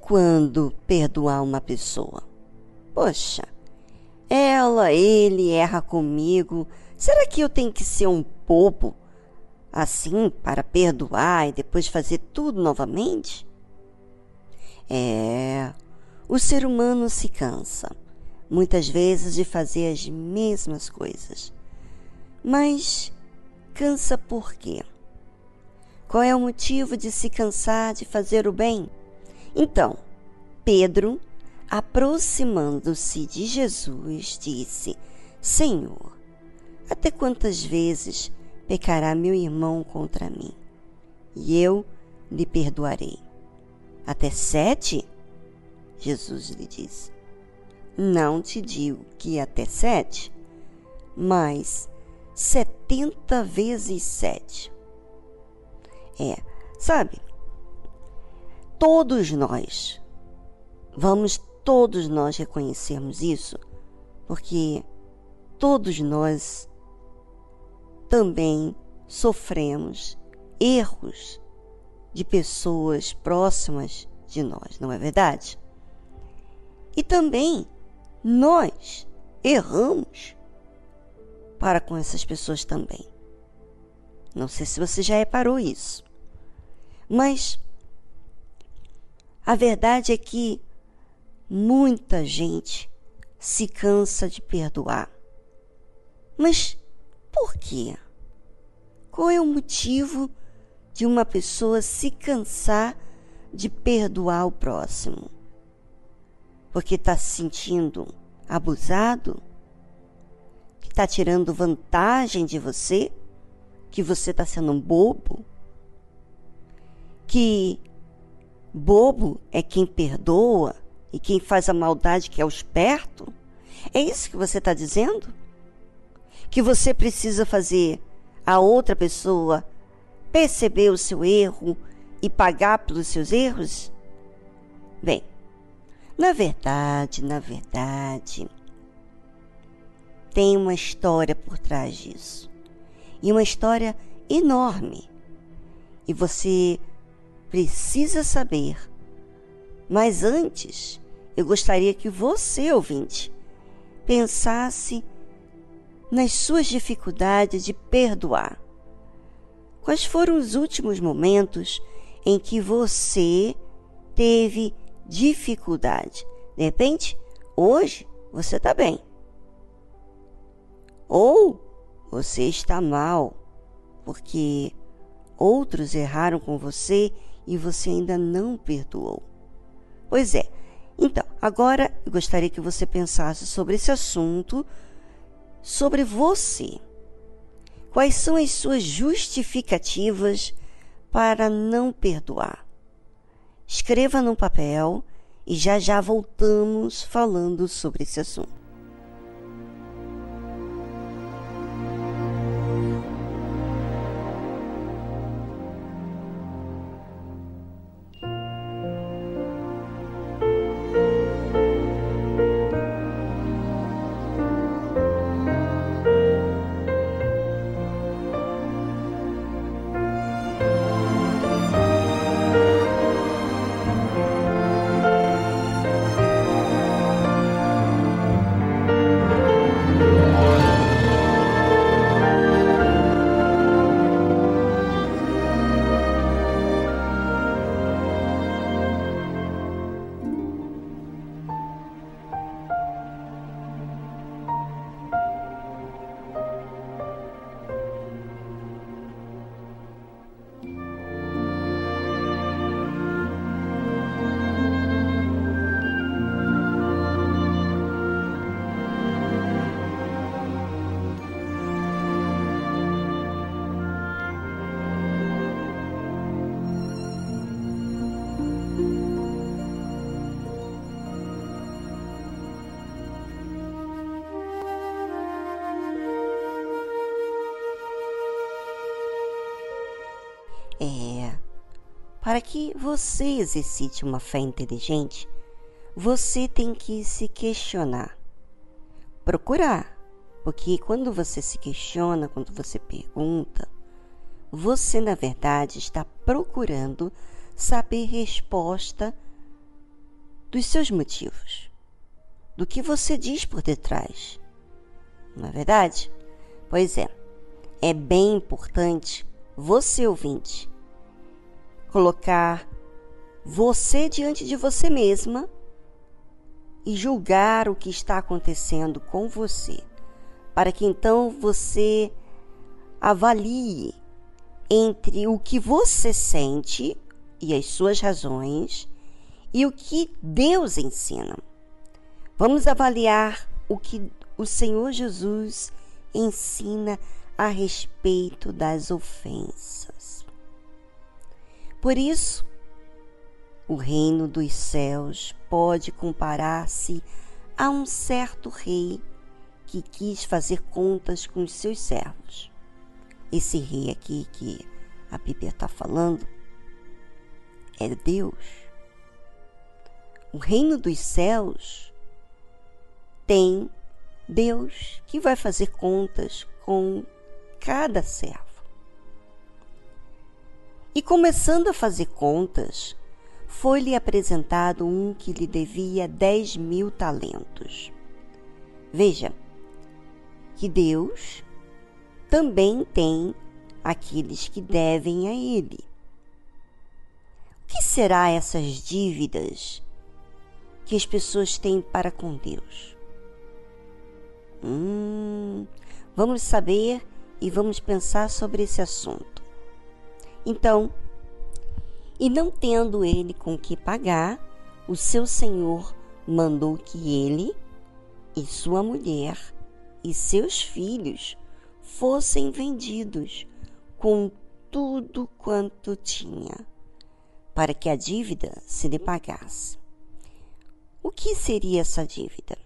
Quando perdoar uma pessoa? Poxa, ela, ele erra comigo. Será que eu tenho que ser um bobo assim para perdoar e depois fazer tudo novamente? É, o ser humano se cansa, muitas vezes, de fazer as mesmas coisas. Mas cansa por quê? Qual é o motivo de se cansar de fazer o bem? Então, Pedro, aproximando-se de Jesus, disse: Senhor, até quantas vezes pecará meu irmão contra mim? E eu lhe perdoarei. Até sete? Jesus lhe disse: Não te digo que até sete, mas setenta vezes sete. É, sabe? Todos nós, vamos todos nós reconhecermos isso, porque todos nós também sofremos erros de pessoas próximas de nós, não é verdade? E também nós erramos para com essas pessoas também. Não sei se você já reparou isso. Mas a verdade é que muita gente se cansa de perdoar. Mas por quê? Qual é o motivo de uma pessoa se cansar de perdoar o próximo? porque está se sentindo abusado, que está tirando vantagem de você, que você está sendo um bobo, que bobo é quem perdoa e quem faz a maldade que é o esperto? É isso que você está dizendo? Que você precisa fazer a outra pessoa perceber o seu erro e pagar pelos seus erros? Bem, na verdade, na verdade, tem uma história por trás disso. E uma história enorme. E você precisa saber. Mas antes, eu gostaria que você, ouvinte, pensasse nas suas dificuldades de perdoar. Quais foram os últimos momentos em que você teve dificuldade. De repente, hoje você está bem. Ou você está mal, porque outros erraram com você e você ainda não perdoou. Pois é. Então, agora eu gostaria que você pensasse sobre esse assunto, sobre você. Quais são as suas justificativas para não perdoar? Escreva no papel e já já voltamos falando sobre esse assunto. Para que você exercite uma fé inteligente, você tem que se questionar. Procurar. Porque quando você se questiona, quando você pergunta, você na verdade está procurando saber resposta dos seus motivos, do que você diz por detrás. Não é verdade? Pois é, é bem importante você, ouvinte, colocar você diante de você mesma e julgar o que está acontecendo com você, para que então você avalie entre o que você sente e as suas razões e o que Deus ensina. Vamos avaliar o que o Senhor Jesus ensina a respeito das ofensas. Por isso, o reino dos céus pode comparar-se a um certo rei que quis fazer contas com os seus servos. Esse rei aqui que a Bíblia está falando é Deus. O reino dos céus tem Deus que vai fazer contas com cada servo. E começando a fazer contas, foi-lhe apresentado um que lhe devia dez mil talentos. Veja que Deus também tem aqueles que devem a Ele. O que será essas dívidas que as pessoas têm para com Deus? Hum, vamos saber e vamos pensar sobre esse assunto. Então, e não tendo ele com que pagar, o seu senhor mandou que ele e sua mulher e seus filhos fossem vendidos com tudo quanto tinha, para que a dívida se lhe pagasse. O que seria essa dívida?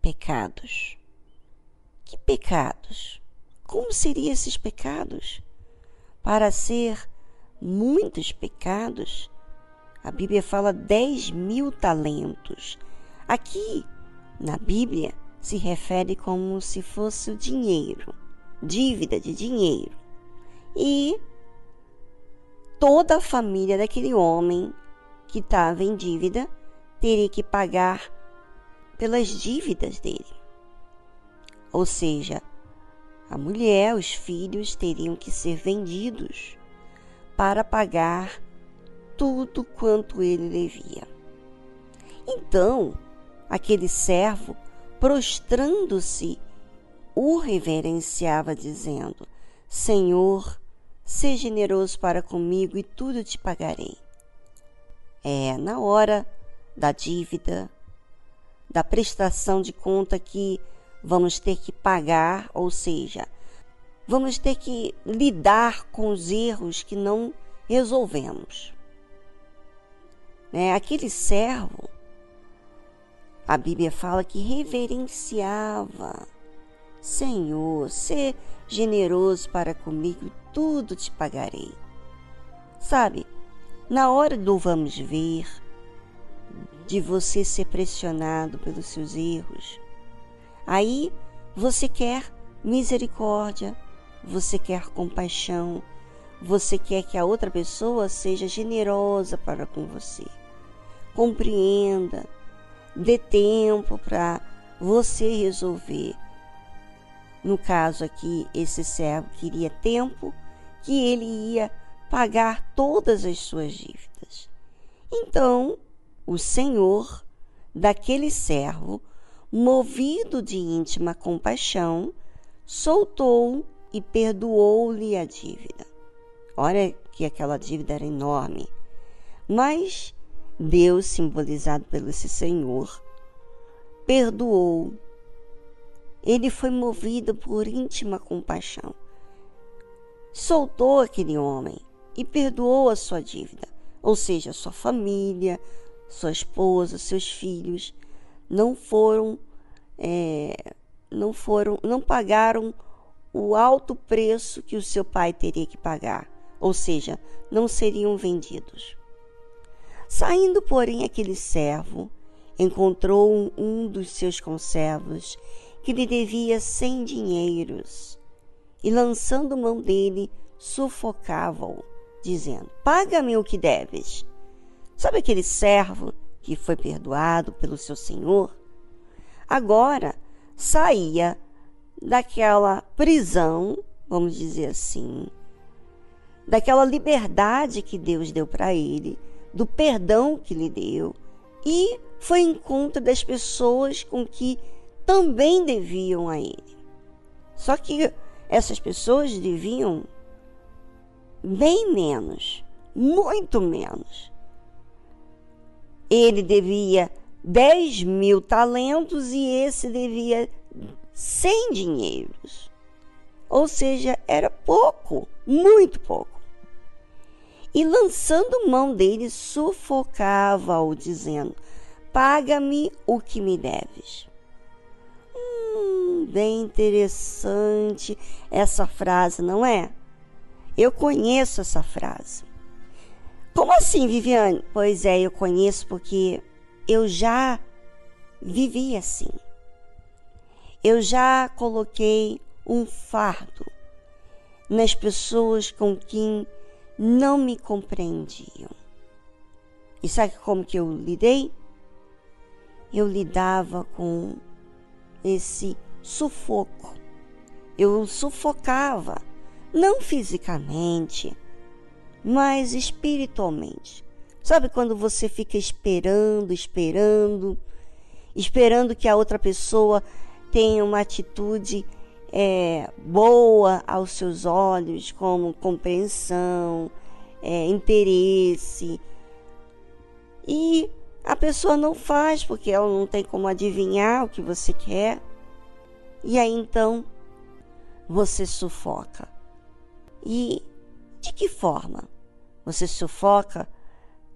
Pecados. Que pecados? Como seriam esses pecados? Para ser muitos pecados, a Bíblia fala 10 mil talentos. Aqui, na Bíblia, se refere como se fosse o dinheiro, dívida de dinheiro. E toda a família daquele homem que estava em dívida teria que pagar pelas dívidas dele. Ou seja, a mulher, os filhos teriam que ser vendidos para pagar tudo quanto ele devia. Então, aquele servo, prostrando-se, o reverenciava, dizendo: Senhor, seja generoso para comigo e tudo te pagarei. É na hora da dívida, da prestação de conta que vamos ter que pagar, ou seja, vamos ter que lidar com os erros que não resolvemos. Né? Aquele servo, a Bíblia fala que reverenciava. Senhor, ser generoso para comigo, tudo te pagarei. Sabe, na hora do vamos ver, de você ser pressionado pelos seus erros, Aí você quer misericórdia, você quer compaixão, você quer que a outra pessoa seja generosa para com você. Compreenda, dê tempo para você resolver. No caso aqui, esse servo queria tempo que ele ia pagar todas as suas dívidas. Então, o Senhor daquele servo movido de íntima compaixão, soltou e perdoou-lhe a dívida. Olha que aquela dívida era enorme. Mas Deus, simbolizado pelo esse Senhor, perdoou. Ele foi movido por íntima compaixão. Soltou aquele homem e perdoou a sua dívida, ou seja, sua família, sua esposa, seus filhos não foram é, não foram não pagaram o alto preço que o seu pai teria que pagar, ou seja, não seriam vendidos. Saindo, porém, aquele servo encontrou um, dos seus conservos que lhe devia cem dinheiros e, lançando mão dele, sufocava-o, dizendo: Paga-me o que deves. Sabe aquele servo que foi perdoado pelo seu Senhor, agora saía daquela prisão, vamos dizer assim, daquela liberdade que Deus deu para ele, do perdão que lhe deu, e foi em conta das pessoas com que também deviam a ele. Só que essas pessoas deviam bem menos, muito menos. Ele devia 10 mil talentos e esse devia 100 dinheiros. Ou seja, era pouco, muito pouco. E lançando mão dele, sufocava-o, dizendo: Paga-me o que me deves. Hum, bem interessante essa frase, não é? Eu conheço essa frase. Como assim, Viviane? Pois é, eu conheço porque eu já vivi assim. Eu já coloquei um fardo nas pessoas com quem não me compreendiam. E sabe como que eu lidei? Eu lidava com esse sufoco. Eu sufocava, não fisicamente, mas espiritualmente. Sabe quando você fica esperando, esperando, esperando que a outra pessoa tenha uma atitude é, boa aos seus olhos, como compreensão, é, interesse. E a pessoa não faz porque ela não tem como adivinhar o que você quer. E aí então você sufoca. E de que forma? Você sufoca,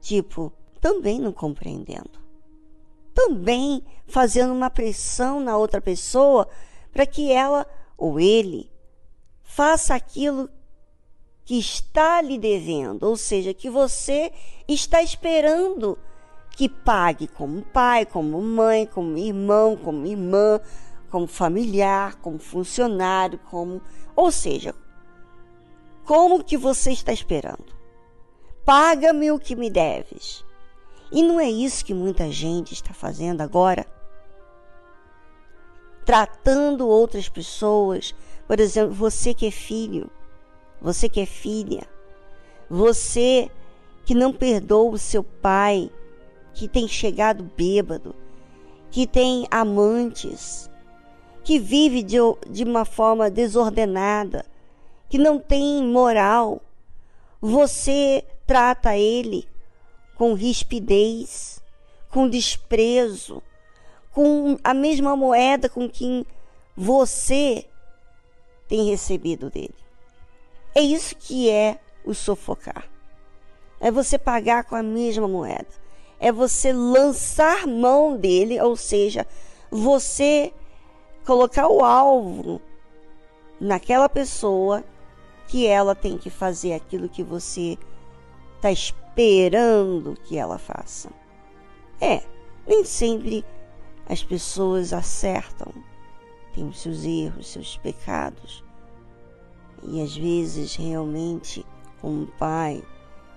tipo, também não compreendendo. Também fazendo uma pressão na outra pessoa para que ela ou ele faça aquilo que está lhe devendo, ou seja, que você está esperando que pague como pai, como mãe, como irmão, como irmã, como familiar, como funcionário, como, ou seja, como que você está esperando? Paga-me o que me deves. E não é isso que muita gente está fazendo agora? Tratando outras pessoas, por exemplo, você que é filho, você que é filha, você que não perdoa o seu pai, que tem chegado bêbado, que tem amantes, que vive de, de uma forma desordenada, que não tem moral, você trata ele com rispidez, com desprezo, com a mesma moeda com que você tem recebido dele. É isso que é o sufocar. É você pagar com a mesma moeda. É você lançar mão dele, ou seja, você colocar o alvo naquela pessoa que ela tem que fazer aquilo que você está esperando que ela faça. É, nem sempre as pessoas acertam, têm os seus erros, seus pecados. E às vezes, realmente, um pai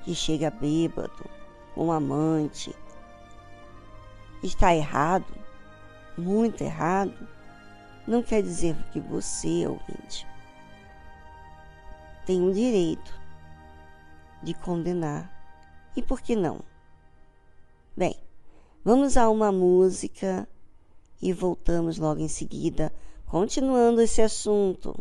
que chega bêbado, um amante, está errado, muito errado, não quer dizer que você, ouvinte, tem o direito de condenar. E por que não? Bem, vamos a uma música e voltamos logo em seguida, continuando esse assunto.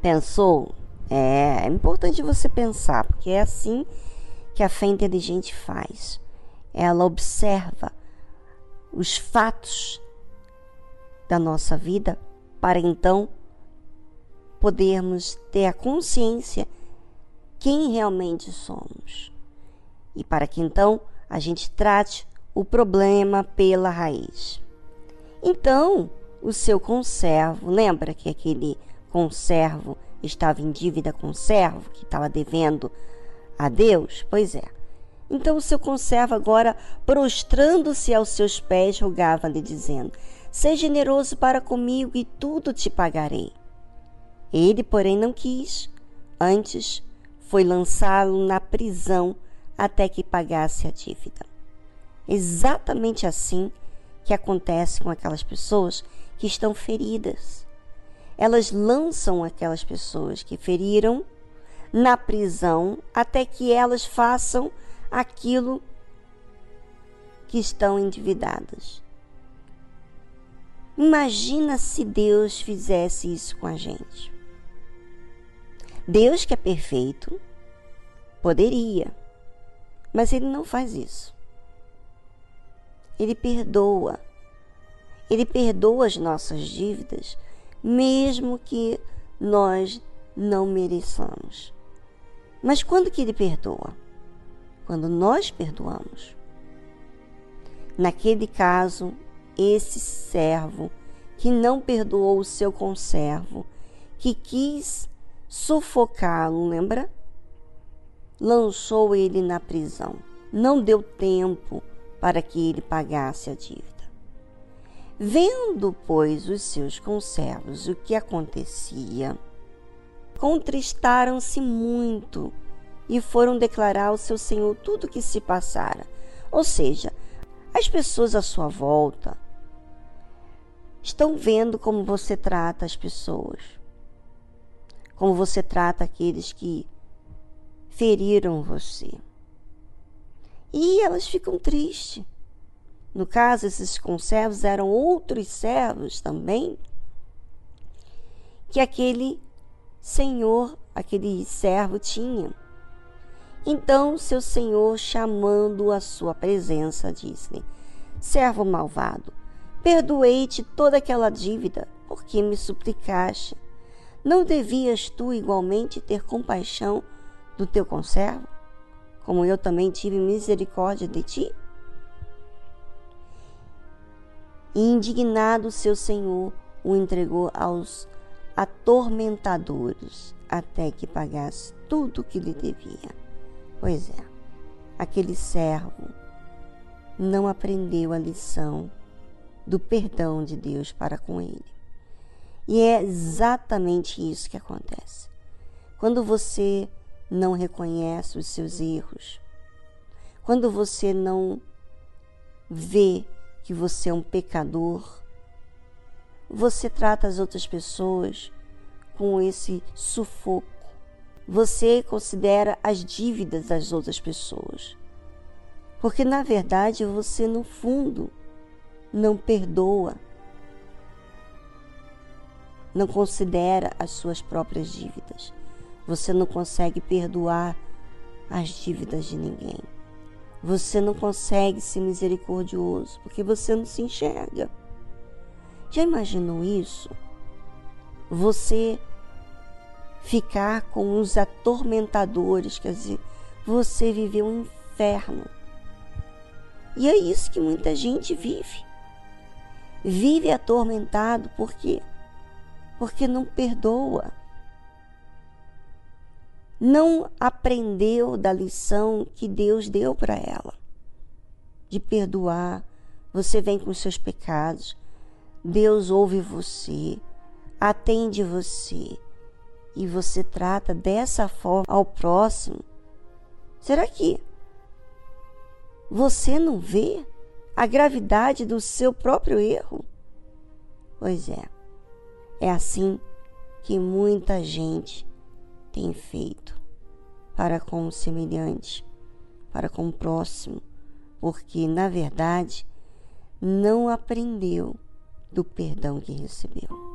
Pensou? É, é importante você pensar, porque é assim que a fé inteligente faz. Ela observa os fatos da nossa vida para então podermos ter a consciência quem realmente somos. E para que então a gente trate o problema pela raiz. Então, o seu conservo, lembra que aquele conservo estava em dívida com o servo, que estava devendo a Deus? Pois é. Então o seu conservo agora, prostrando-se aos seus pés, rogava-lhe, dizendo: Seja generoso para comigo e tudo te pagarei. Ele, porém, não quis. Antes, foi lançá-lo na prisão até que pagasse a dívida. Exatamente assim que acontece com aquelas pessoas que estão feridas. Elas lançam aquelas pessoas que feriram na prisão até que elas façam aquilo que estão endividadas. Imagina se Deus fizesse isso com a gente. Deus que é perfeito poderia, mas ele não faz isso. Ele perdoa. Ele perdoa as nossas dívidas, mesmo que nós não mereçamos. Mas quando que ele perdoa? Quando nós perdoamos. Naquele caso, esse servo que não perdoou o seu conservo, que quis sufocá-lo, lembra? Lançou ele na prisão. Não deu tempo para que ele pagasse a dívida. Vendo, pois, os seus conservos o que acontecia, contristaram-se muito e foram declarar ao seu senhor tudo o que se passara. Ou seja, as pessoas à sua volta estão vendo como você trata as pessoas, como você trata aqueles que feriram você. E elas ficam tristes. No caso, esses conservos eram outros servos também, que aquele senhor, aquele servo tinha. Então, seu senhor, chamando a sua presença, disse-lhe: Servo malvado, perdoei-te toda aquela dívida, porque me suplicaste. Não devias tu igualmente ter compaixão do teu conservo? como eu também tive misericórdia de ti? E indignado seu senhor o entregou aos atormentadores até que pagasse tudo o que lhe devia. Pois é, aquele servo não aprendeu a lição do perdão de Deus para com ele. E é exatamente isso que acontece. Quando você não reconhece os seus erros, quando você não vê que você é um pecador, você trata as outras pessoas com esse sufoco. Você considera as dívidas das outras pessoas. Porque na verdade você, no fundo, não perdoa, não considera as suas próprias dívidas. Você não consegue perdoar as dívidas de ninguém. Você não consegue ser misericordioso porque você não se enxerga. Já imaginou isso? Você ficar com os atormentadores, quer dizer, você viveu um inferno. E é isso que muita gente vive. Vive atormentado por quê? Porque não perdoa não aprendeu da lição que Deus deu para ela, de perdoar. Você vem com seus pecados, Deus ouve você, atende você e você trata dessa forma ao próximo. Será que você não vê a gravidade do seu próprio erro? Pois é, é assim que muita gente tem feito para com o semelhante, para com o próximo, porque, na verdade, não aprendeu do perdão que recebeu.